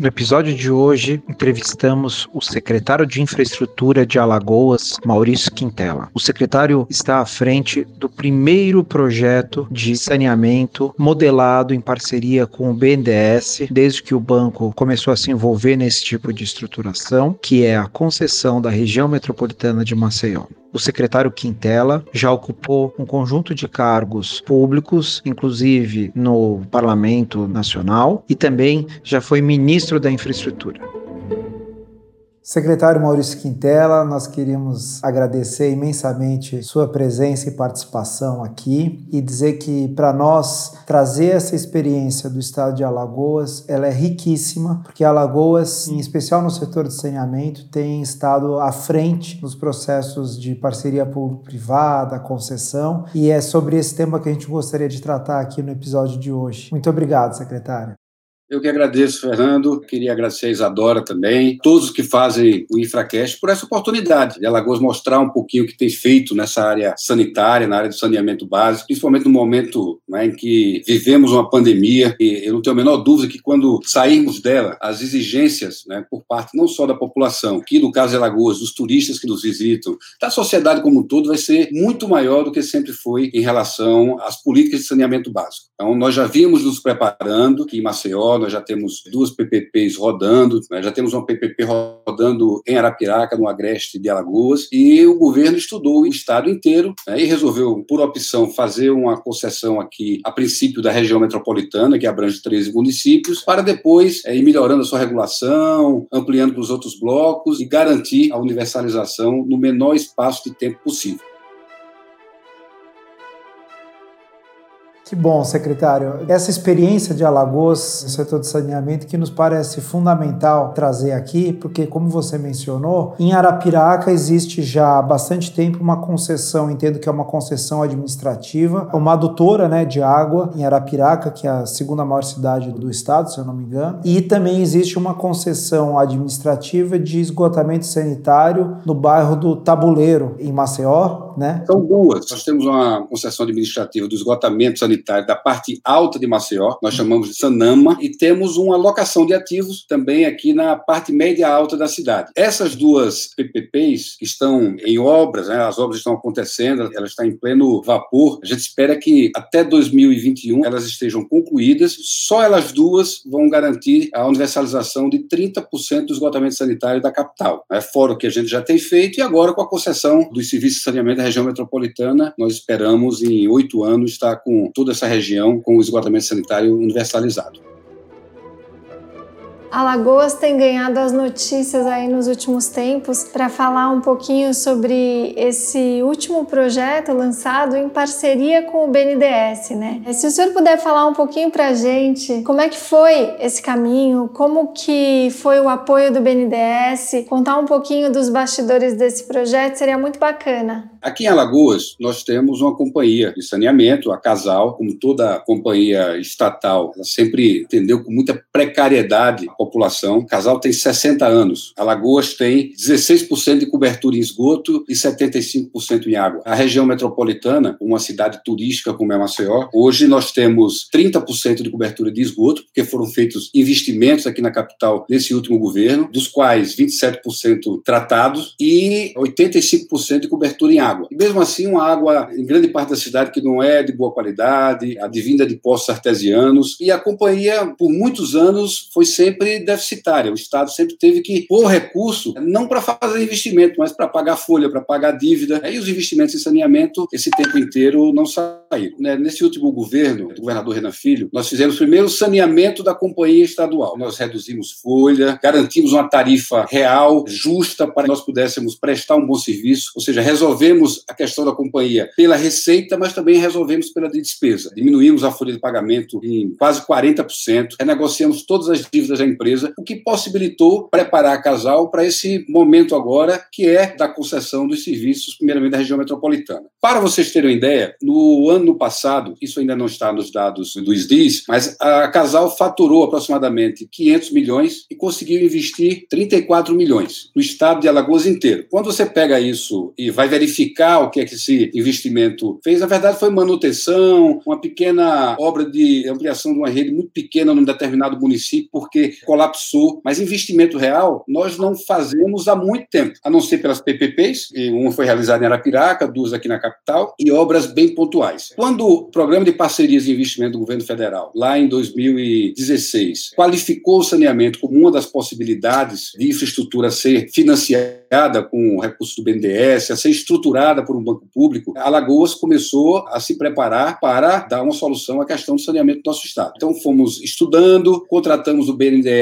No episódio de hoje, entrevistamos o secretário de Infraestrutura de Alagoas, Maurício Quintela. O secretário está à frente do primeiro projeto de saneamento modelado em parceria com o BNDES, desde que o banco começou a se envolver nesse tipo de estruturação, que é a concessão da região metropolitana de Maceió. O secretário Quintela já ocupou um conjunto de cargos públicos, inclusive no Parlamento Nacional, e também já foi ministro da Infraestrutura. Secretário Maurício Quintela, nós queríamos agradecer imensamente sua presença e participação aqui e dizer que para nós trazer essa experiência do estado de Alagoas, ela é riquíssima, porque Alagoas, em especial no setor de saneamento, tem estado à frente nos processos de parceria público-privada, concessão, e é sobre esse tema que a gente gostaria de tratar aqui no episódio de hoje. Muito obrigado, secretário. Eu que agradeço, Fernando. Queria agradecer a Isadora também, todos que fazem o Infracast por essa oportunidade de Alagoas mostrar um pouquinho o que tem feito nessa área sanitária, na área do saneamento básico, principalmente no momento né, em que vivemos uma pandemia. E eu não tenho a menor dúvida que quando sairmos dela, as exigências né, por parte não só da população, que no caso de Alagoas, dos turistas que nos visitam, da sociedade como um todo, vai ser muito maior do que sempre foi em relação às políticas de saneamento básico. Então, nós já vimos nos preparando, que em Maceió, nós já temos duas PPPs rodando, né? já temos uma PPP rodando em Arapiraca, no Agreste de Alagoas, e o governo estudou o estado inteiro né? e resolveu, por opção, fazer uma concessão aqui, a princípio, da região metropolitana, que abrange 13 municípios, para depois é, ir melhorando a sua regulação, ampliando para os outros blocos e garantir a universalização no menor espaço de tempo possível. Que bom, secretário. Essa experiência de Alagoas no setor de saneamento que nos parece fundamental trazer aqui, porque, como você mencionou, em Arapiraca existe já há bastante tempo uma concessão, entendo que é uma concessão administrativa, uma adutora né, de água em Arapiraca, que é a segunda maior cidade do estado, se eu não me engano, e também existe uma concessão administrativa de esgotamento sanitário no bairro do Tabuleiro, em Maceió, né? São duas. Nós temos uma concessão administrativa do esgotamento sanitário da parte alta de Maceió, nós chamamos de Sanama, e temos uma locação de ativos também aqui na parte média alta da cidade. Essas duas PPPs estão em obras, né, as obras estão acontecendo, elas estão em pleno vapor. A gente espera que até 2021 elas estejam concluídas. Só elas duas vão garantir a universalização de 30% do esgotamento sanitário da capital. É fora o que a gente já tem feito e agora com a concessão dos serviços de saneamento da região metropolitana, nós esperamos em oito anos estar com toda essa região com o esgotamento sanitário universalizado. Alagoas tem ganhado as notícias aí nos últimos tempos para falar um pouquinho sobre esse último projeto lançado em parceria com o BNDES, né? Se o senhor puder falar um pouquinho para a gente como é que foi esse caminho, como que foi o apoio do BNDES, contar um pouquinho dos bastidores desse projeto seria muito bacana. Aqui em Alagoas, nós temos uma companhia de saneamento, a Casal, como toda companhia estatal, ela sempre entendeu com muita precariedade população. Casal tem 60 anos. Alagoas tem 16% de cobertura em esgoto e 75% em água. A região metropolitana, uma cidade turística como é Maceió, hoje nós temos 30% de cobertura de esgoto, porque foram feitos investimentos aqui na capital nesse último governo, dos quais 27% tratados e 85% de cobertura em água. E mesmo assim, uma água, em grande parte da cidade, que não é de boa qualidade, advinda de poços artesianos. E a companhia, por muitos anos, foi sempre deficitária. O Estado sempre teve que pôr recurso, não para fazer investimento, mas para pagar folha, para pagar dívida. E os investimentos em saneamento, esse tempo inteiro, não saíram. Né, nesse último governo, do governador Renan Filho, nós fizemos primeiro o saneamento da companhia estadual. Nós reduzimos folha, garantimos uma tarifa real, justa, para que nós pudéssemos prestar um bom serviço, ou seja, resolvemos resolvemos a questão da companhia pela receita, mas também resolvemos pela despesa. Diminuímos a folha de pagamento em quase 40%, renegociamos todas as dívidas da empresa, o que possibilitou preparar a Casal para esse momento agora, que é da concessão dos serviços, primeiramente da região metropolitana. Para vocês terem uma ideia, no ano passado, isso ainda não está nos dados do SDIS, mas a Casal faturou aproximadamente 500 milhões e conseguiu investir 34 milhões no estado de Alagoas inteiro. Quando você pega isso e vai verificar o que é que esse investimento fez, na verdade foi manutenção, uma pequena obra de ampliação de uma rede muito pequena num determinado município, porque colapsou. Mas investimento real nós não fazemos há muito tempo, a não ser pelas PPPs, e uma foi realizada em Arapiraca, duas aqui na capital, e obras bem pontuais. Quando o programa de parcerias de investimento do governo federal, lá em 2016, qualificou o saneamento como uma das possibilidades de infraestrutura ser financiada com recursos do BNDES, a ser estruturada por um banco público, Alagoas começou a se preparar para dar uma solução à questão do saneamento do nosso estado. Então fomos estudando, contratamos o BNDES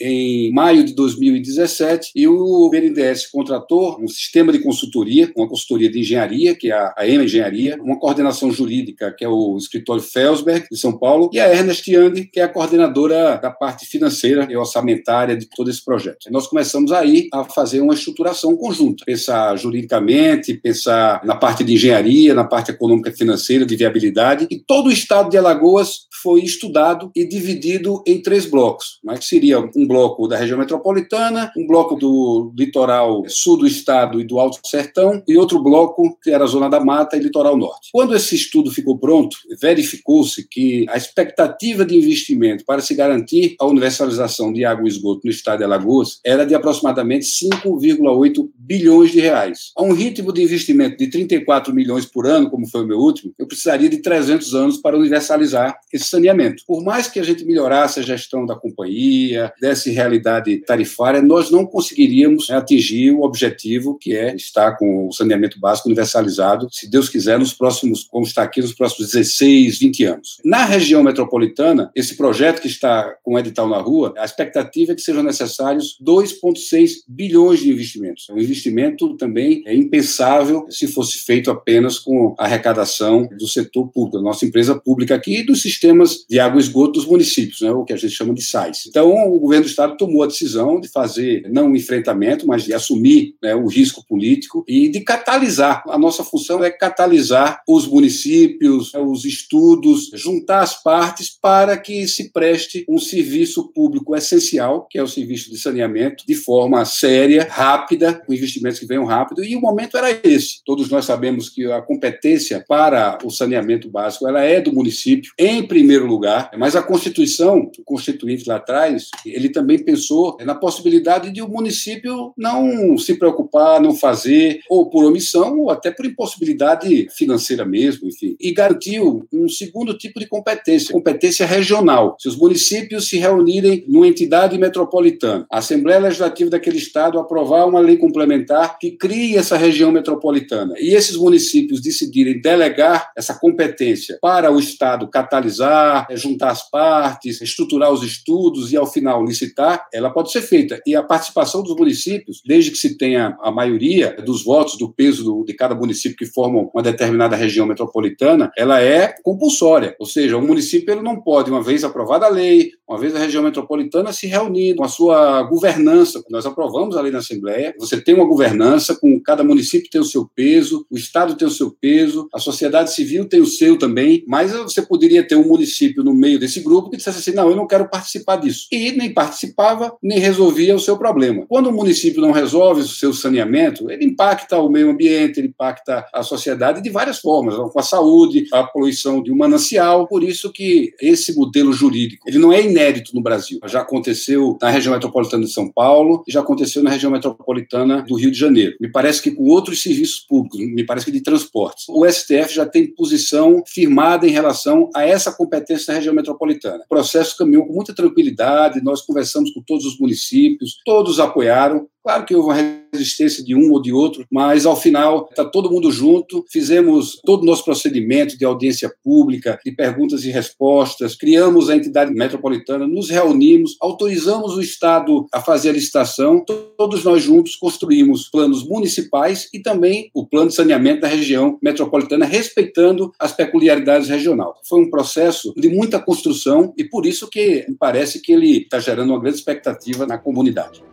em maio de 2017 e o BNDES contratou um sistema de consultoria, uma consultoria de engenharia, que é a EMA Engenharia, uma coordenação jurídica, que é o escritório Felsberg, de São Paulo, e a Ernest Young, que é a coordenadora da parte financeira e orçamentária de todo esse projeto. Nós começamos aí a fazer uma estruturação conjunta, pensar juridicamente, pensar na parte de engenharia, na parte econômica e financeira, de viabilidade, e todo o estado de Alagoas foi estudado e dividido em três blocos, mas seria um bloco da região metropolitana, um bloco do litoral sul do estado e do Alto Sertão, e outro bloco que era a Zona da Mata e Litoral Norte. Quando esse estudo ficou pronto, verificou-se que a expectativa de investimento para se garantir a universalização de água e esgoto no estado de Alagoas era de aproximadamente 5,8 bilhões de reais. A um ritmo de investimento de 34 milhões por ano, como foi o meu último, eu precisaria de 300 anos para universalizar esse saneamento. Por mais que a gente melhorasse a gestão da companhia, desse realidade tarifária, nós não conseguiríamos né, atingir o objetivo que é estar com o saneamento básico universalizado, se Deus quiser, nos próximos, como está aqui, nos próximos 16, 20 anos. Na região metropolitana, esse projeto que está com o edital na rua, a expectativa é que sejam necessários 2,6 bilhões de investimentos. Um investimento também é impensável se fosse feito apenas com a arrecadação do setor público, da nossa empresa pública aqui e do sistema sistemas de água e esgoto dos municípios, né, o que a gente chama de SAIS. Então, o governo do Estado tomou a decisão de fazer, não um enfrentamento, mas de assumir né, o risco político e de catalisar. A nossa função é catalisar os municípios, né, os estudos, juntar as partes para que se preste um serviço público essencial, que é o serviço de saneamento, de forma séria, rápida, com investimentos que venham rápido, e o momento era esse. Todos nós sabemos que a competência para o saneamento básico ela é do município, em primeiro lugar, mas a Constituição, o Constituinte lá atrás, ele também pensou na possibilidade de o município não se preocupar, não fazer, ou por omissão, ou até por impossibilidade financeira mesmo, enfim, e garantiu um segundo tipo de competência, competência regional. Se os municípios se reunirem numa entidade metropolitana, a Assembleia Legislativa daquele estado aprovar uma lei complementar que crie essa região metropolitana, e esses municípios decidirem delegar essa competência para o estado catalisar é juntar as partes, estruturar os estudos e, ao final, licitar, ela pode ser feita. E a participação dos municípios, desde que se tenha a maioria dos votos, do peso do, de cada município que formam uma determinada região metropolitana, ela é compulsória. Ou seja, o município ele não pode, uma vez aprovada a lei, uma vez a região metropolitana se reunir com a sua governança. Nós aprovamos a lei na Assembleia, você tem uma governança, com cada município tem o seu peso, o Estado tem o seu peso, a sociedade civil tem o seu também, mas você poderia ter um município no meio desse grupo que dissesse assim: não, eu não quero participar disso. E nem participava, nem resolvia o seu problema. Quando o município não resolve o seu saneamento, ele impacta o meio ambiente, ele impacta a sociedade de várias formas, com a saúde, a poluição de um manancial. Por isso que esse modelo jurídico, ele não é inédito no Brasil. Já aconteceu na região metropolitana de São Paulo e já aconteceu na região metropolitana do Rio de Janeiro. Me parece que com outros serviços públicos, me parece que de transportes. O STF já tem posição firmada em relação a essa competência da região metropolitana. O processo caminhou com muita tranquilidade, nós conversamos com todos os municípios, todos apoiaram, Claro que houve uma resistência de um ou de outro, mas ao final está todo mundo junto, fizemos todo o nosso procedimento de audiência pública, de perguntas e respostas, criamos a entidade metropolitana, nos reunimos, autorizamos o Estado a fazer a licitação, todos nós juntos construímos planos municipais e também o plano de saneamento da região metropolitana, respeitando as peculiaridades regionais. Foi um processo de muita construção e por isso que me parece que ele está gerando uma grande expectativa na comunidade.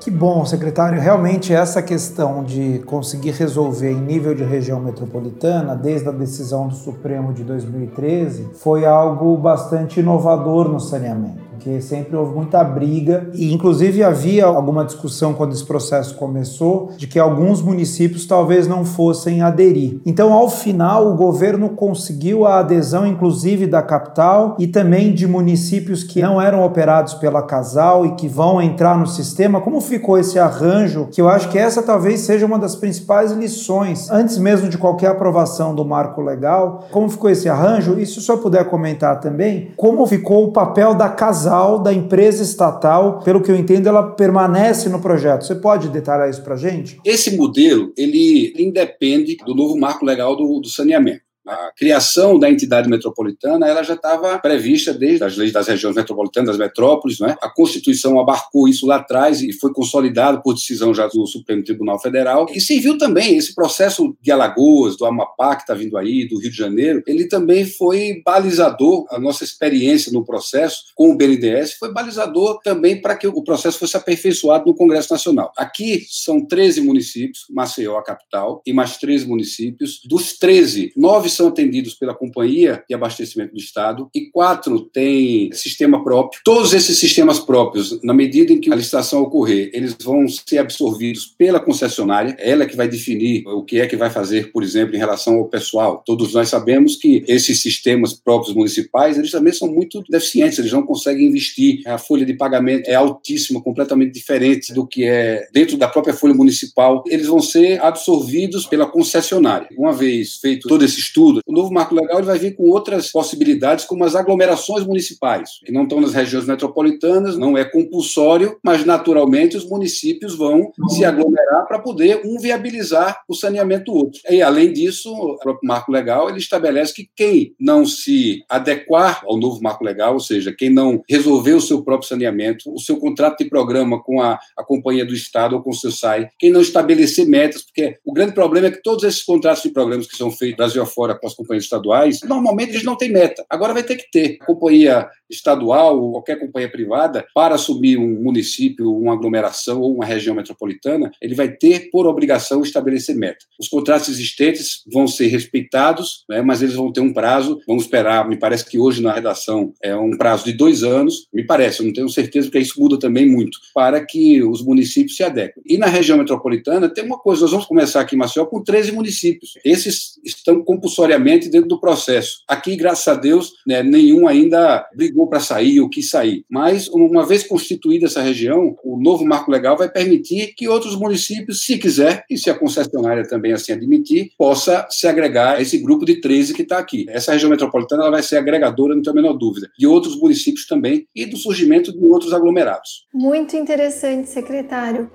Que bom, secretário. Realmente essa questão de conseguir resolver em nível de região metropolitana, desde a decisão do Supremo de 2013, foi algo bastante inovador no saneamento porque sempre houve muita briga e inclusive havia alguma discussão quando esse processo começou de que alguns municípios talvez não fossem aderir. Então, ao final, o governo conseguiu a adesão inclusive da capital e também de municípios que não eram operados pela Casal e que vão entrar no sistema. Como ficou esse arranjo? Que eu acho que essa talvez seja uma das principais lições antes mesmo de qualquer aprovação do marco legal. Como ficou esse arranjo? E se o senhor puder comentar também, como ficou o papel da Casal da empresa estatal, pelo que eu entendo, ela permanece no projeto. Você pode detalhar isso para gente? Esse modelo, ele independe do novo marco legal do, do saneamento. A criação da entidade metropolitana ela já estava prevista desde as leis das regiões metropolitanas, das metrópoles. Né? A Constituição abarcou isso lá atrás e foi consolidado por decisão já do Supremo Tribunal Federal. E serviu também esse processo de Alagoas, do Amapá, que está vindo aí, do Rio de Janeiro, ele também foi balizador. A nossa experiência no processo com o BNDES foi balizador também para que o processo fosse aperfeiçoado no Congresso Nacional. Aqui são 13 municípios, Maceió, a capital, e mais 13 municípios. Dos 13, nove atendidos pela Companhia de Abastecimento do Estado e quatro têm sistema próprio. Todos esses sistemas próprios, na medida em que a licitação ocorrer, eles vão ser absorvidos pela concessionária, ela que vai definir o que é que vai fazer, por exemplo, em relação ao pessoal. Todos nós sabemos que esses sistemas próprios municipais, eles também são muito deficientes, eles não conseguem investir. A folha de pagamento é altíssima, completamente diferente do que é dentro da própria folha municipal. Eles vão ser absorvidos pela concessionária. Uma vez feito todo esse estudo, O novo marco legal ele vai vir com outras possibilidades, como as aglomerações municipais, que não estão nas regiões metropolitanas, não é compulsório, mas naturalmente os municípios vão se aglomerar para poder um viabilizar o saneamento do outro. E além disso, o próprio marco legal ele estabelece que quem não se adequar ao novo marco legal, ou seja, quem não resolver o seu próprio saneamento, o seu contrato de programa com a, a companhia do Estado ou com o seu SAI, quem não estabelecer metas, porque o grande problema é que todos esses contratos de programas que são feitos Brasil afora com as companhias estaduais, normalmente eles não têm meta. Agora vai ter que ter. A companhia estadual ou qualquer companhia privada, para assumir um município, uma aglomeração ou uma região metropolitana, ele vai ter por obrigação estabelecer meta. Os contratos existentes vão ser respeitados, né, mas eles vão ter um prazo. Vamos esperar, me parece que hoje na redação é um prazo de dois anos, me parece, eu não tenho certeza, porque isso muda também muito, para que os municípios se adequem. E na região metropolitana tem uma coisa, nós vamos começar aqui Maceió com 13 municípios. Esses estão compulsoriamente dentro do processo. Aqui, graças a Deus, né, nenhum ainda brigou brigou para sair ou quis sair. Mas, uma vez constituída essa região, o novo marco legal vai permitir que outros municípios, se quiser, e se a concessionária também assim admitir, possa se agregar a esse grupo de 13 que está aqui. Essa região metropolitana ela vai ser agregadora, não tenho a menor dúvida, de outros municípios também e do surgimento de outros aglomerados. Muito interessante, secretário.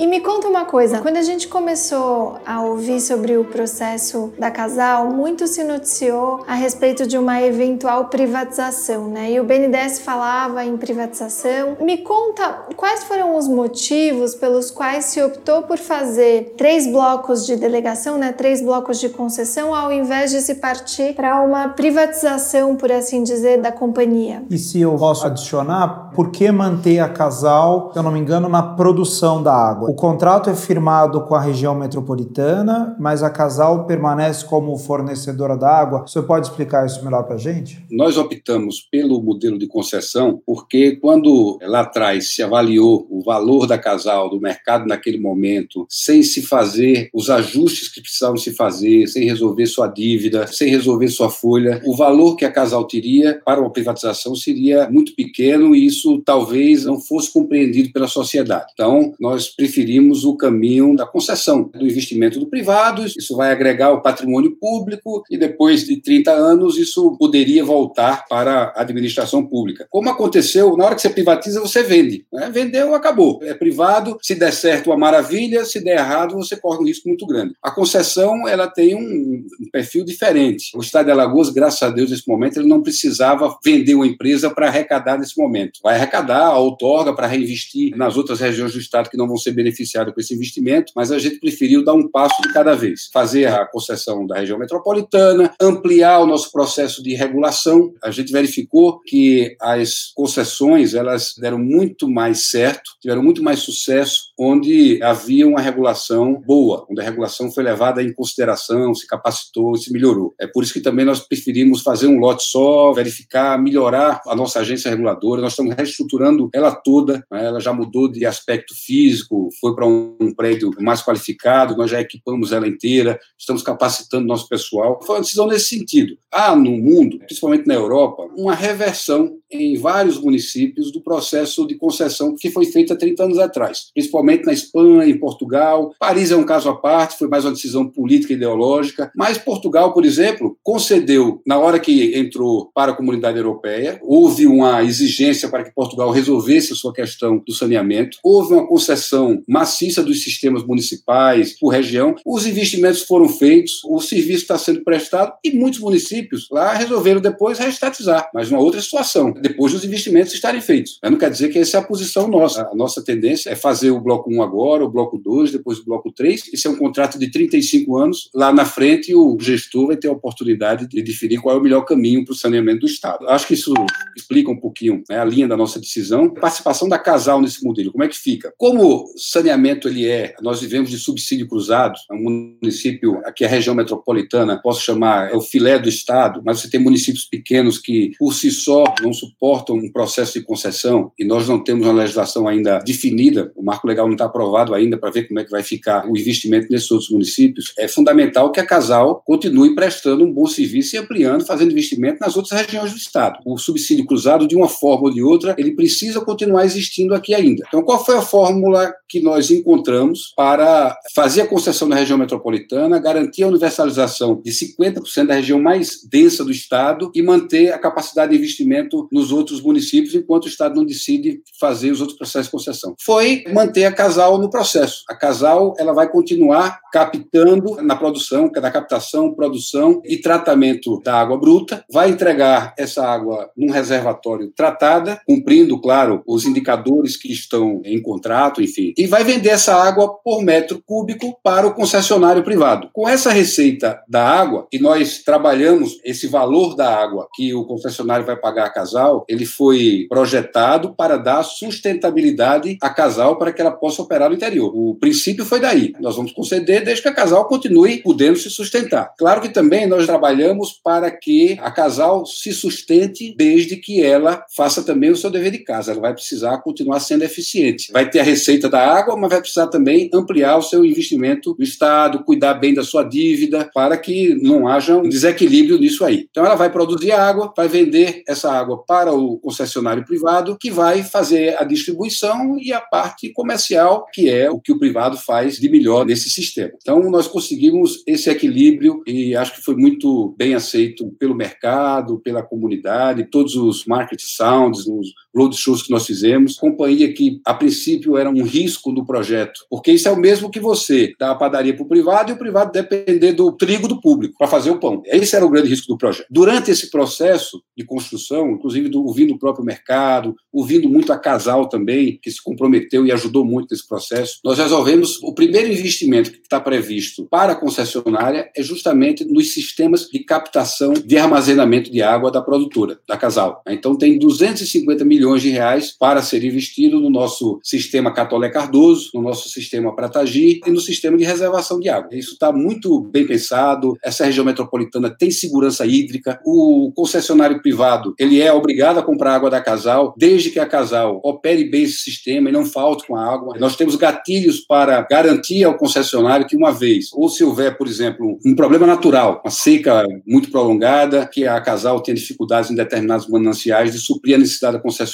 E me conta uma coisa, quando a gente começou a ouvir sobre o processo da Casal, muito se noticiou a respeito de uma eventual privatização, né? E o BNDES falava em privatização. Me conta quais foram os motivos pelos quais se optou por fazer três blocos de delegação, né? Três blocos de concessão, ao invés de se partir para uma privatização, por assim dizer, da companhia. E se eu posso adicionar, por que manter a Casal, se eu não me engano, na produção da água? O contrato é firmado com a região metropolitana, mas a Casal permanece como fornecedora da água. Você pode explicar isso melhor para a gente? Nós optamos pelo modelo de concessão porque quando lá atrás se avaliou o valor da Casal, do mercado naquele momento, sem se fazer os ajustes que precisavam se fazer, sem resolver sua dívida, sem resolver sua folha, o valor que a Casal teria para uma privatização seria muito pequeno e isso talvez não fosse compreendido pela sociedade. Então, nós preferimos preferimos o caminho da concessão, do investimento do privado, isso vai agregar o patrimônio público e depois de 30 anos isso poderia voltar para a administração pública. Como aconteceu, na hora que você privatiza, você vende. Né? Vendeu, acabou. É privado, se der certo, uma maravilha, se der errado, você corre um risco muito grande. A concessão, ela tem um, perfil diferente. O Estado de Alagoas, graças a Deus, nesse momento, ele não precisava vender uma empresa para arrecadar nesse momento. Vai arrecadar outorga para reinvestir nas outras regiões do Estado que não vão ser beneficiadas com esse investimento, mas a gente preferiu dar um passo de cada vez. Fazer a concessão da região metropolitana, ampliar o nosso processo de regulação. A gente verificou que as concessões, elas deram muito mais certo, tiveram muito mais sucesso onde havia uma regulação boa, onde a regulação foi levada em consideração, se capacitou, se melhorou. É por isso que também nós preferimos fazer um lote só, verificar, melhorar a nossa agência reguladora. Nós estamos reestruturando ela toda, né? ela já mudou de aspecto físico, foi para um prédio mais qualificado, nós já equipamos ela inteira, estamos capacitando nosso pessoal. Foi uma decisão nesse sentido. Há no mundo, principalmente na Europa, uma reversão em vários municípios do processo de concessão que foi feito há 30 anos atrás, principalmente na Espanha, em Portugal. Paris é um caso à parte, foi mais uma decisão política e ideológica, mas Portugal, por exemplo, concedeu, na hora que entrou para a comunidade europeia, houve uma exigência para que Portugal resolvesse a sua questão do saneamento, houve uma concessão maciça dos sistemas municipais por região, os investimentos foram feitos, o serviço está sendo prestado e muitos municípios lá resolveram depois reestatizar, mas uma outra situação depois dos investimentos estarem feitos. Não quer dizer que essa é a posição nossa. A nossa tendência é fazer o bloco 1 agora, o bloco 2, depois o bloco 3. Esse é um contrato de 35 anos. Lá na frente, o gestor vai ter a oportunidade de definir qual é o melhor caminho para o saneamento do Estado. Acho que isso explica um pouquinho né, a linha da nossa decisão. Participação da casal nesse modelo, como é que fica? Como saneamento ele é, nós vivemos de subsídio cruzado, é um município, aqui a região metropolitana, posso chamar, é o filé do Estado, mas você tem municípios pequenos que, por si só, não suportam um processo de concessão e nós não temos uma legislação ainda definida, o marco legal não está aprovado ainda para ver como é que vai ficar o investimento nesses outros municípios, é fundamental que a Casal continue prestando um bom serviço e ampliando, fazendo investimento nas outras regiões do Estado. O subsídio cruzado, de uma forma ou de outra, ele precisa continuar existindo aqui ainda. Então, qual foi a fórmula que nós encontramos para fazer a concessão na região metropolitana, garantir a universalização de 50% da região mais densa do Estado e manter a capacidade de investimento nos outros municípios, enquanto o Estado não decide fazer os outros processos de concessão. Foi manter a Casal no processo. A Casal ela vai continuar captando na produção, na captação, produção e tratamento da água bruta, vai entregar essa água num reservatório tratada, cumprindo, claro, os indicadores que estão em contrato, enfim, e vai vender essa água por metro cúbico para o concessionário privado. Com essa receita da água, e nós trabalhamos esse valor da água que o concessionário vai pagar a Casal, ele foi projetado para dar sustentabilidade à casal para que ela possa operar no interior. O princípio foi daí. Nós vamos conceder desde que a casal continue podendo se sustentar. Claro que também nós trabalhamos para que a casal se sustente desde que ela faça também o seu dever de casa. Ela vai precisar continuar sendo eficiente. Vai ter a receita da água, mas vai precisar também ampliar o seu investimento no Estado, cuidar bem da sua dívida, para que não haja um desequilíbrio nisso aí. Então ela vai produzir água, vai vender essa água para o concessionário privado, que vai fazer a distribuição e a parte comercial, que é o que o privado faz de melhor nesse sistema. Então, nós conseguimos esse equilíbrio e acho que foi muito bem aceito pelo mercado, pela comunidade, todos os market sounds, os roadshows que nós fizemos. Companhia que, a princípio, era um risco do projeto, porque isso é o mesmo que você dar a padaria para o privado e o privado depender do trigo do público para fazer o pão. Esse era o grande risco do projeto. Durante esse processo de construção, inclusive, do, ouvindo o próprio mercado, ouvindo muito a Casal também, que se comprometeu e ajudou muito nesse processo. Nós resolvemos o primeiro investimento que está previsto para a concessionária é justamente nos sistemas de captação de armazenamento de água da produtora, da Casal. Então tem 250 milhões de reais para ser investido no nosso sistema Catolé Cardoso, no nosso sistema Pratagi e no sistema de reservação de água. Isso está muito bem pensado. Essa região metropolitana tem segurança hídrica. O concessionário privado ele é obrigado a comprar água da Casal, desde que a Casal opere bem esse sistema e não falte com a água. Nós temos gatilhos para garantir ao concessionário que, uma vez, ou se houver, por exemplo, um problema natural, uma seca muito prolongada, que a Casal tenha dificuldades em determinados mananciais de suprir a necessidade da concessionária,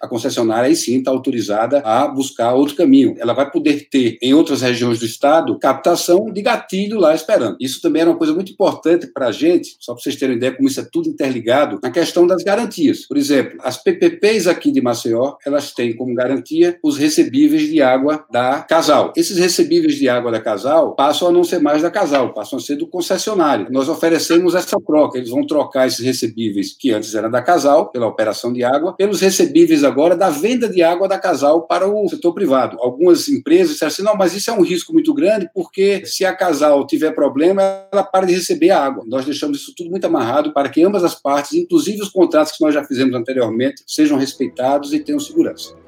a concessionária aí sim está autorizada a buscar outro caminho. Ela vai poder ter, em outras regiões do estado, captação de gatilho lá esperando. Isso também era uma coisa muito importante para a gente, só para vocês terem ideia como isso é tudo interligado, na questão das garantias. Por exemplo, as PPPs aqui de Maceió, elas têm como garantia os recebíveis de água da Casal. Esses recebíveis de água da Casal passam a não ser mais da Casal, passam a ser do concessionário. Nós oferecemos essa troca, eles vão trocar esses recebíveis que antes eram da Casal, pela operação de água, pelos recebíveis agora da venda de água da Casal para o setor privado. Algumas empresas disseram assim, não, mas isso é um risco muito grande, porque se a Casal tiver problema, ela para de receber a água. Nós deixamos isso tudo muito amarrado para que ambas as partes, inclusive os contratos que nós já fizemos anteriormente, sejam respeitados e tenham segurança.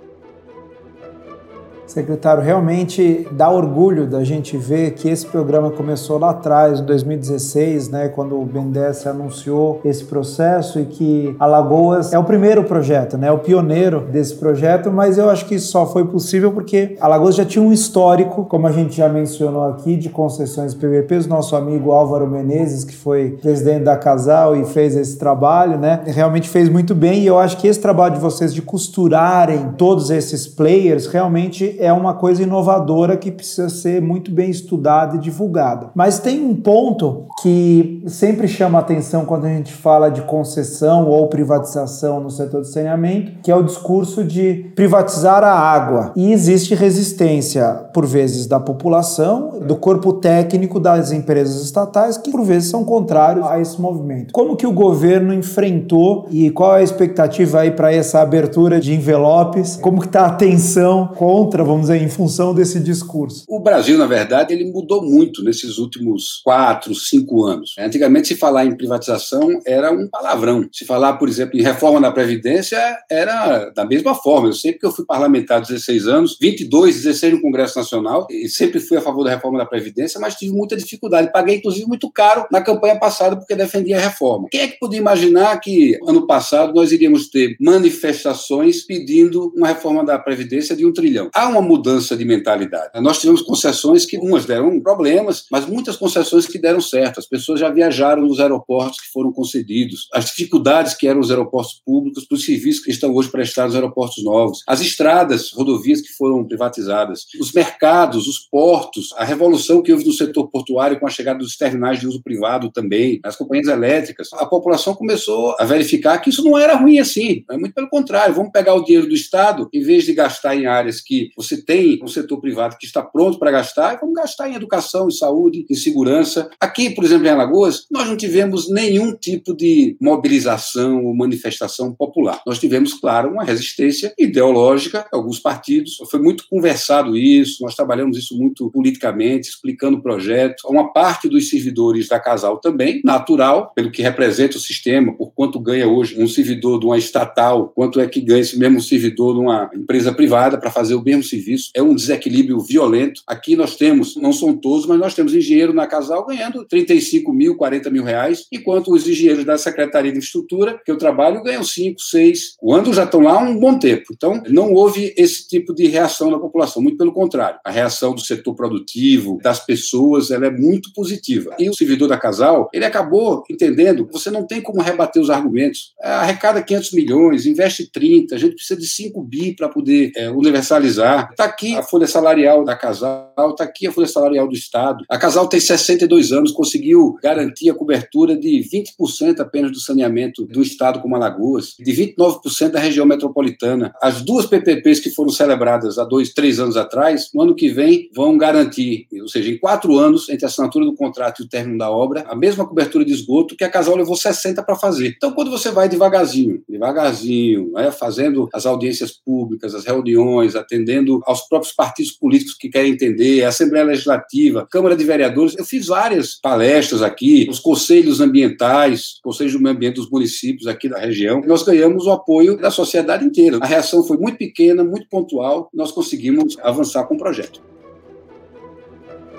Secretário, realmente dá orgulho da gente ver que esse programa começou lá atrás, em 2016, né, quando o BNDES anunciou esse processo e que Alagoas é o primeiro projeto, né, o pioneiro desse projeto, mas eu acho que só foi possível porque Alagoas já tinha um histórico, como a gente já mencionou aqui, de concessões PVPs. Nosso amigo Álvaro Menezes, que foi presidente da Casal e fez esse trabalho, né, realmente fez muito bem e eu acho que esse trabalho de vocês de costurarem todos esses players realmente é uma coisa inovadora que precisa ser muito bem estudada e divulgada. Mas tem um ponto que sempre chama atenção quando a gente fala de concessão ou privatização no setor de saneamento, que é o discurso de privatizar a água. E existe resistência, por vezes, da população, do corpo técnico das empresas estatais, que por vezes são contrários a esse movimento. Como que o governo enfrentou e qual é a expectativa aí para essa abertura de envelopes? Como que está a atenção contra, vamos dizer, em função desse discurso? O Brasil, na verdade, ele mudou muito nesses últimos quatro, cinco anos. Antigamente, se falar em privatização era um palavrão. Se falar, por exemplo, em reforma da Previdência, era da mesma forma. Eu sei que eu fui parlamentar há 16 anos, 22, 16 no Congresso Nacional, e sempre fui a favor da reforma da Previdência, mas tive muita dificuldade. Paguei, inclusive, muito caro na campanha passada porque defendia a reforma. Quem é que podia imaginar que ano passado nós iríamos ter manifestações pedindo uma reforma da Previdência de um trilhão? Há uma mudança de mentalidade. Nós tivemos concessões que umas deram problemas, mas muitas concessões que deram certo. As pessoas já viajaram nos aeroportos que foram concedidos, as dificuldades que eram os aeroportos públicos para os serviços que estão hoje prestados nos aeroportos novos, as estradas, rodovias que foram privatizadas, os mercados, os portos, a revolução que houve no setor portuário com a chegada dos terminais de uso privado também, as companhias elétricas. A população começou a verificar que isso não era ruim assim, é muito pelo contrário. Vamos pegar o dinheiro do Estado, em vez de gastar em áreas que você tem um setor privado que está pronto para gastar, vamos gastar em educação, em saúde, em segurança. Aqui, por exemplo, em Alagoas, nós não tivemos nenhum tipo de mobilização ou manifestação popular. Nós tivemos, claro, uma resistência ideológica, alguns partidos. Foi muito conversado isso, nós trabalhamos isso muito politicamente, explicando o projeto. Uma parte dos servidores da Casal também, natural, pelo que representa o sistema, por quanto ganha hoje um servidor de uma estatal, quanto é que ganha esse mesmo servidor de uma empresa privada para fazer o mesmo serviço é um desequilíbrio violento. Aqui nós temos, não são todos, mas nós temos engenheiro na Casal ganhando 35 mil, 40 mil reais, enquanto os engenheiros da Secretaria de Infraestrutura, que eu trabalho, ganham 5, 6, quando já estão lá há um bom tempo. Então, não houve esse tipo de reação da população, muito pelo contrário. A reação do setor produtivo, das pessoas, ela é muito positiva. E o servidor da Casal, ele acabou entendendo você não tem como rebater os argumentos. É, arrecada 500 milhões, investe 30, a gente precisa de 5 bi para poder é, universalizar. Está aqui a folha salarial da Casal, está aqui a folha salarial do Estado. A Casal tem 62 anos, conseguiu garantir a cobertura de 20% apenas do saneamento do Estado como Alagoas, de 29% da região metropolitana. As duas PPPs que foram celebradas há dois, três anos atrás, no ano que vem, vão garantir, ou seja, em quatro anos, entre a assinatura do contrato e o término da obra, a mesma cobertura de esgoto que a Casal levou 60 para fazer. Então, quando você vai devagarzinho, devagarzinho, né, fazendo as audiências públicas, as reuniões, atendendo aos próprios partidos políticos que querem entender, a Assembleia Legislativa, Câmara de Vereadores. Eu fiz várias palestras aqui, os conselhos ambientais, conselhos do meio ambiente dos municípios aqui da região. Nós ganhamos o apoio da sociedade inteira. A reação foi muito pequena, muito pontual, nós conseguimos avançar com o projeto.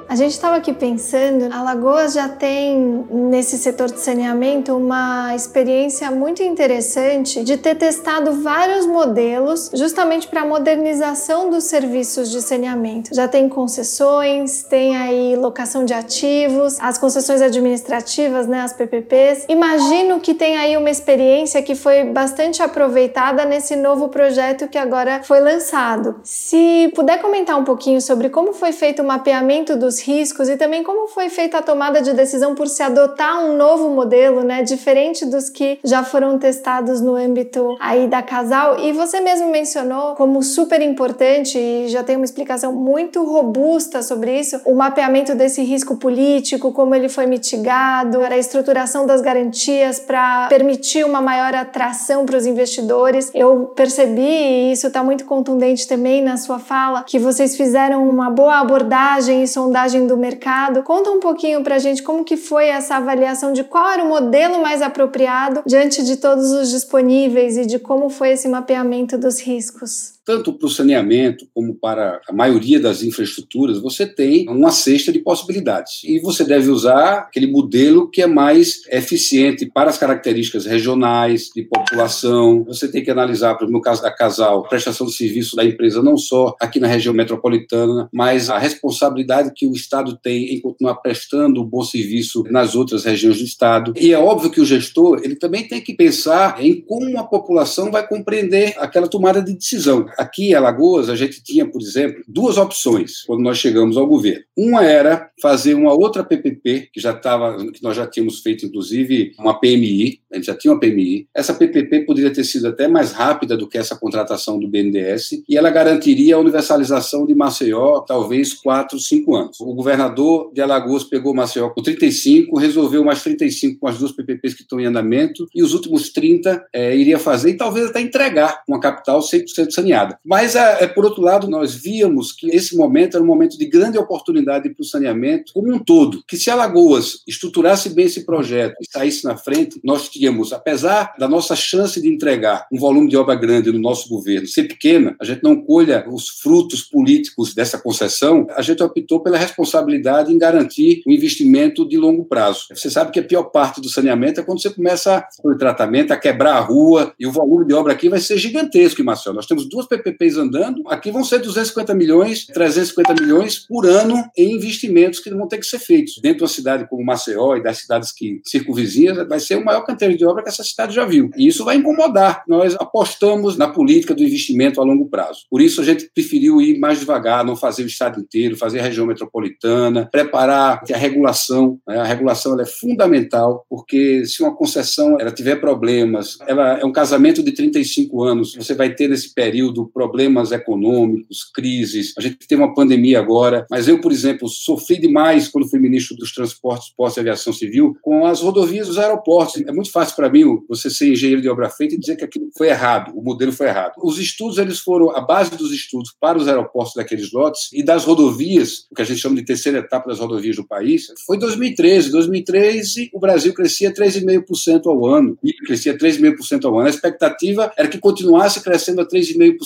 A gente estava aqui pensando, Alagoas já tem nesse setor de saneamento uma experiência muito interessante de ter testado vários modelos justamente para a modernização dos serviços de saneamento. Já tem concessões, tem aí locação de ativos, as concessões administrativas, né, as PPPs. Imagino que tem aí uma experiência que foi bastante aproveitada nesse novo projeto que agora foi lançado. Se puder comentar um pouquinho sobre como foi feito o mapeamento dos riscos e também como foi feita a tomada de decisão por se adotar um novo modelo, né, diferente dos que já foram testados no âmbito aí da casal. E você mesmo mencionou como super importante e já tem uma explicação muito robusta sobre isso, o mapeamento desse risco político, como ele foi mitigado, a estruturação das garantias para permitir uma maior atração para os investidores. Eu percebi, e isso está muito contundente também na sua fala, que vocês fizeram uma boa abordagem e sondagem do mercado. Conta um pouquinho para a gente como que foi essa avaliação de qual era o modelo mais apropriado diante de todos os disponíveis e de como foi esse mapeamento dos riscos tanto para o saneamento como para a maioria das infraestruturas, você tem uma cesta de possibilidades. E você deve usar aquele modelo que é mais eficiente para as características regionais, de população. Você tem que analisar, no caso da Casal, prestação de serviço da empresa não só aqui na região metropolitana, mas a responsabilidade que o Estado tem em continuar prestando um bom serviço nas outras regiões do Estado. E é óbvio que o gestor ele também tem que pensar em como a população vai compreender aquela tomada de decisão. Aqui em Alagoas, a gente tinha, por exemplo, duas opções quando nós chegamos ao governo. Uma era fazer uma outra PPP, que já estava, que nós já tínhamos feito, inclusive, uma PMI, a gente já tinha uma PMI. Essa PPP poderia ter sido até mais rápida do que essa contratação do BNDES, e ela garantiria a universalização de Maceió, talvez quatro, cinco anos. O governador de Alagoas pegou Maceió com 35, resolveu mais 35 com as duas PPPs que estão em andamento, e os últimos 30 é, iria fazer e talvez até entregar uma capital 100% saneada saneada. Mas, é, é, por outro lado, nós víamos que esse momento era um momento de grande oportunidade para o saneamento como um todo. Que se Alagoas estruturasse bem esse projeto e saísse na frente, nós tínhamos, apesar da nossa chance de entregar um volume de obra grande no nosso governo ser pequena, a gente não colha os frutos políticos dessa concessão, a gente optou pela responsabilidade em garantir um investimento de longo prazo. Você sabe que a pior parte do saneamento é quando você começa o tratamento, a quebrar a rua, e o volume de obra aqui vai ser gigantesco Maceió. Nós temos duas PPPs andando, aqui vão ser 250 milhões, 350 milhões por ano em investimentos que vão ter que ser feitos. Dentro de uma cidade como Maceió e das cidades que circunvizinhas, vai ser o maior canteiro de obra que essa cidade já viu. E isso vai incomodar. Nós apostamos na política do investimento a longo prazo. Por isso a gente preferiu ir mais devagar, não fazer o estado inteiro, fazer a região metropolitana, preparar a regulação. Né? A regulação é fundamental, porque se uma concessão ela tiver problemas, ela é um casamento de 35 anos, você vai ter nesse período problemas econômicos, crises. A gente tem uma pandemia agora, mas eu, por exemplo, sofri demais quando fui ministro dos Transportes, Portos e Aviação Civil com as rodovias dos aeroportos. É muito fácil para mim você ser engenheiro de obra feita e dizer que aquilo foi errado, o modelo foi errado. Os estudos eles foram a base dos estudos para os aeroportos daqueles lotes e das rodovias, o que a gente chama de terceira etapa das rodovias do país, foi 2013. 2013 o Brasil crescia 3,5% ao ano, e crescia 3,5% ao ano. A expectativa era que continuasse crescendo a 3,5%.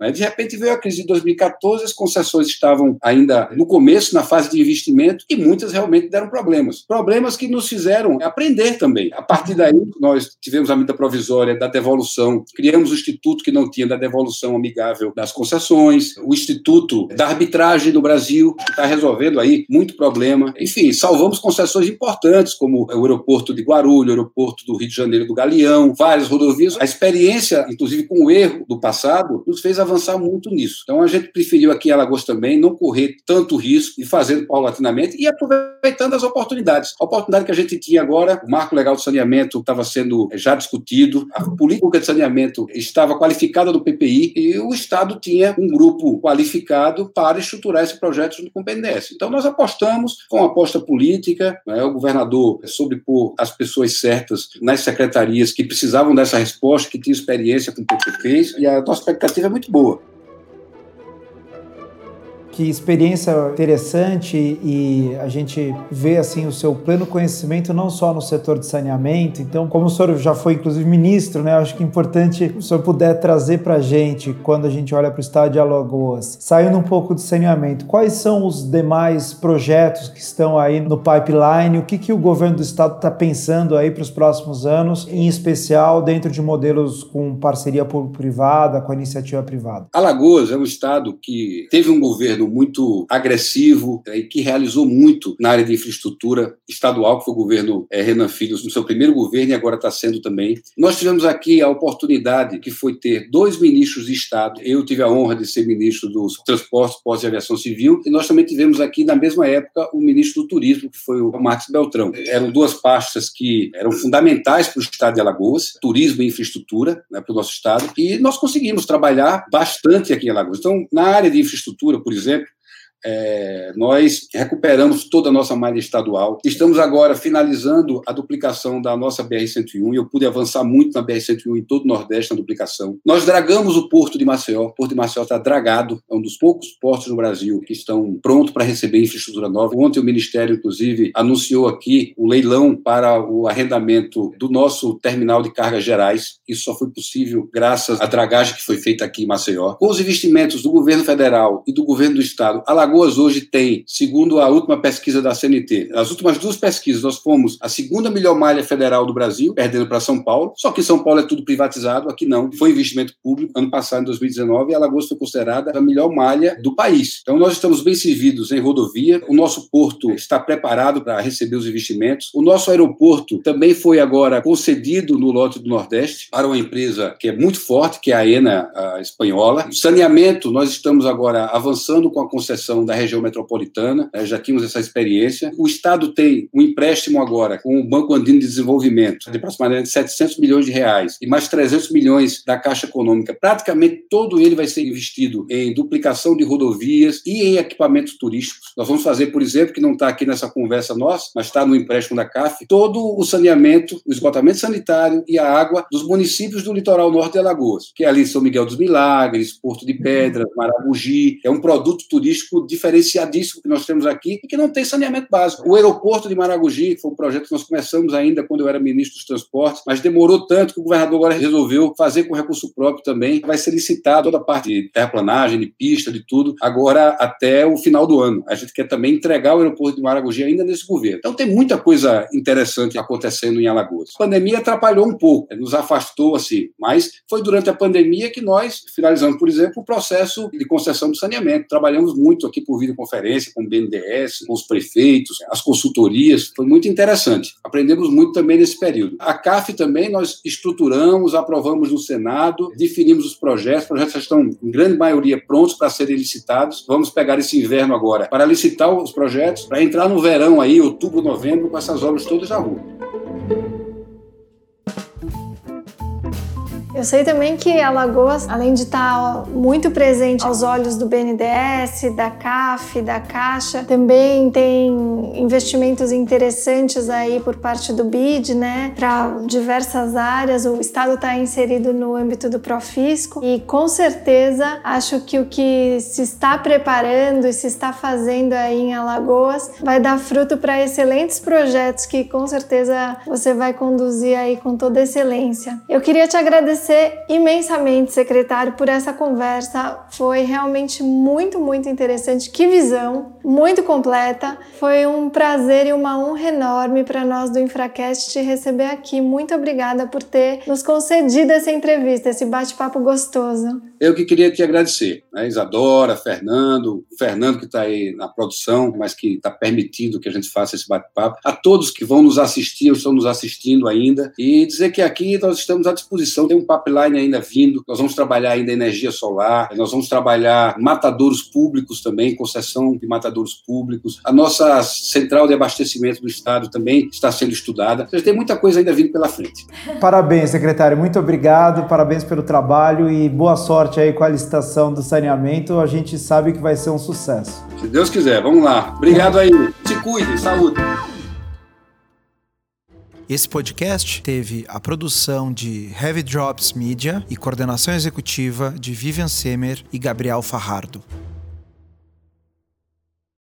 Né? De repente veio a crise de 2014, as concessões estavam ainda no começo, na fase de investimento, e muitas realmente deram problemas. Problemas que nos fizeram aprender também. A partir daí, nós tivemos a medida provisória da devolução, criamos o instituto que não tinha da devolução amigável das concessões, o instituto da arbitragem no Brasil, que está resolvendo aí muito problema. Enfim, salvamos concessões importantes, como o aeroporto de Guarulhos, o aeroporto do Rio de Janeiro do Galeão, várias rodovias. A experiência, inclusive com o erro do passado, nos fez avançar muito nisso. Então a gente preferiu aqui em Alagoas também não correr tanto risco e fazendo paulatinamente e aproveitando as oportunidades. A oportunidade que a gente tinha agora, o marco legal de saneamento estava sendo já discutido, a política de saneamento estava qualificada no PPI e o Estado tinha um grupo qualificado para estruturar esse projeto junto com o BNDES. Então nós apostamos, com aposta política, né, o governador soube pôr as pessoas certas nas secretarias que precisavam dessa resposta, que tinham experiência com PPPs, e a nossa expectativa expectativa é muito boa. Que experiência interessante e a gente vê assim o seu pleno conhecimento não só no setor de saneamento. Então, como o senhor já foi inclusive ministro, né? Acho que é importante o senhor puder trazer para a gente quando a gente olha para o estado de Alagoas, saindo um pouco de saneamento, quais são os demais projetos que estão aí no pipeline? O que que o governo do estado está pensando aí para os próximos anos, em especial dentro de modelos com parceria público-privada, com a iniciativa privada? Alagoas é um estado que teve um governo muito agressivo e que realizou muito na área de infraestrutura estadual, que foi o governo é, Renan Filhos no seu primeiro governo e agora está sendo também. Nós tivemos aqui a oportunidade que foi ter dois ministros de Estado. Eu tive a honra de ser ministro dos Transportes, Pós e Aviação Civil e nós também tivemos aqui na mesma época o ministro do Turismo, que foi o Marcos Beltrão. Eram duas pastas que eram fundamentais para o estado de Alagoas, turismo e infraestrutura né, para o nosso estado, e nós conseguimos trabalhar bastante aqui em Alagoas. Então, na área de infraestrutura, por exemplo, é, nós recuperamos toda a nossa malha estadual. Estamos agora finalizando a duplicação da nossa BR-101 e eu pude avançar muito na BR-101 em todo o Nordeste na duplicação. Nós dragamos o Porto de Maceió. O Porto de Maceió está dragado, é um dos poucos portos no Brasil que estão prontos para receber infraestrutura nova. Ontem o Ministério, inclusive, anunciou aqui o leilão para o arrendamento do nosso terminal de cargas gerais. Isso só foi possível graças à dragagem que foi feita aqui em Maceió. Com os investimentos do governo federal e do governo do estado, Alagoas Alagoas hoje tem, segundo a última pesquisa da CNT, as últimas duas pesquisas, nós fomos a segunda melhor malha federal do Brasil, perdendo para São Paulo, só que São Paulo é tudo privatizado, aqui não. Foi investimento público. Ano passado, em 2019, Alagoas foi considerada a melhor malha do país. Então, nós estamos bem servidos em rodovia, o nosso porto está preparado para receber os investimentos. O nosso aeroporto também foi agora concedido no lote do Nordeste para uma empresa que é muito forte, que é a ENA a espanhola. O saneamento, nós estamos agora avançando com a concessão da região metropolitana, né, já tínhamos essa experiência. O Estado tem um empréstimo agora com o Banco Andino de Desenvolvimento de aproximadamente 700 milhões de reais e mais 300 milhões da Caixa Econômica. Praticamente todo ele vai ser investido em duplicação de rodovias e em equipamentos turísticos. Nós vamos fazer, por exemplo, que não está aqui nessa conversa nossa, mas está no empréstimo da CAF, todo o saneamento, o esgotamento sanitário e a água dos municípios do litoral norte de Alagoas, que é ali São Miguel dos Milagres, Porto de Pedras, Marabugi. É um produto turístico diferenciadíssimo que nós temos aqui e que não tem saneamento básico. O aeroporto de Maragogi, que foi um projeto que nós começamos ainda quando eu era ministro dos Transportes, mas demorou tanto que o governador agora resolveu fazer com recurso próprio também. Vai ser licitado toda a parte de terraplanagem, de pista, de tudo, agora até o final do ano. A gente quer também entregar o aeroporto de Maragogi ainda nesse governo. Então tem muita coisa interessante acontecendo em Alagoas. A pandemia atrapalhou um pouco, nos afastou assim, mas foi durante a pandemia que nós finalizamos, por exemplo, o processo de concessão do saneamento. Trabalhamos muito aqui por videoconferência com o BNDES, com os prefeitos, as consultorias. Foi muito interessante. Aprendemos muito também nesse período. A CAF também nós estruturamos, aprovamos no Senado, definimos os projetos. Os projetos já estão, em grande maioria, prontos para serem licitados. Vamos pegar esse inverno agora para licitar os projetos, para entrar no verão aí, outubro, novembro, com essas obras todas na rua. Eu sei também que Alagoas, além de estar muito presente aos olhos do BNDES, da CAF, da Caixa, também tem investimentos interessantes aí por parte do BID, né, para diversas áreas. O estado está inserido no âmbito do Profisco e com certeza acho que o que se está preparando e se está fazendo aí em Alagoas vai dar fruto para excelentes projetos que com certeza você vai conduzir aí com toda excelência. Eu queria te agradecer agradecer imensamente, secretário, por essa conversa. Foi realmente muito, muito interessante. Que visão, muito completa. Foi um prazer e uma honra enorme para nós do Infracast te receber aqui. Muito obrigada por ter nos concedido essa entrevista, esse bate-papo gostoso. Eu que queria te agradecer, né? Isadora, Fernando, Fernando que está aí na produção, mas que está permitindo que a gente faça esse bate-papo, a todos que vão nos assistir, ou estão nos assistindo ainda, e dizer que aqui nós estamos à disposição, tem um pipeline ainda vindo, nós vamos trabalhar ainda energia solar, nós vamos trabalhar matadouros públicos também, concessão de matadouros públicos, a nossa central de abastecimento do Estado também está sendo estudada, então, tem muita coisa ainda vindo pela frente. Parabéns, secretário, muito obrigado, parabéns pelo trabalho e boa sorte aí com a licitação do saneamento, a gente sabe que vai ser um sucesso. Se Deus quiser, vamos lá. Obrigado aí. Se cuide, saúde. Esse podcast teve a produção de Heavy Drops Media e coordenação executiva de Vivian Semer e Gabriel Farrardo.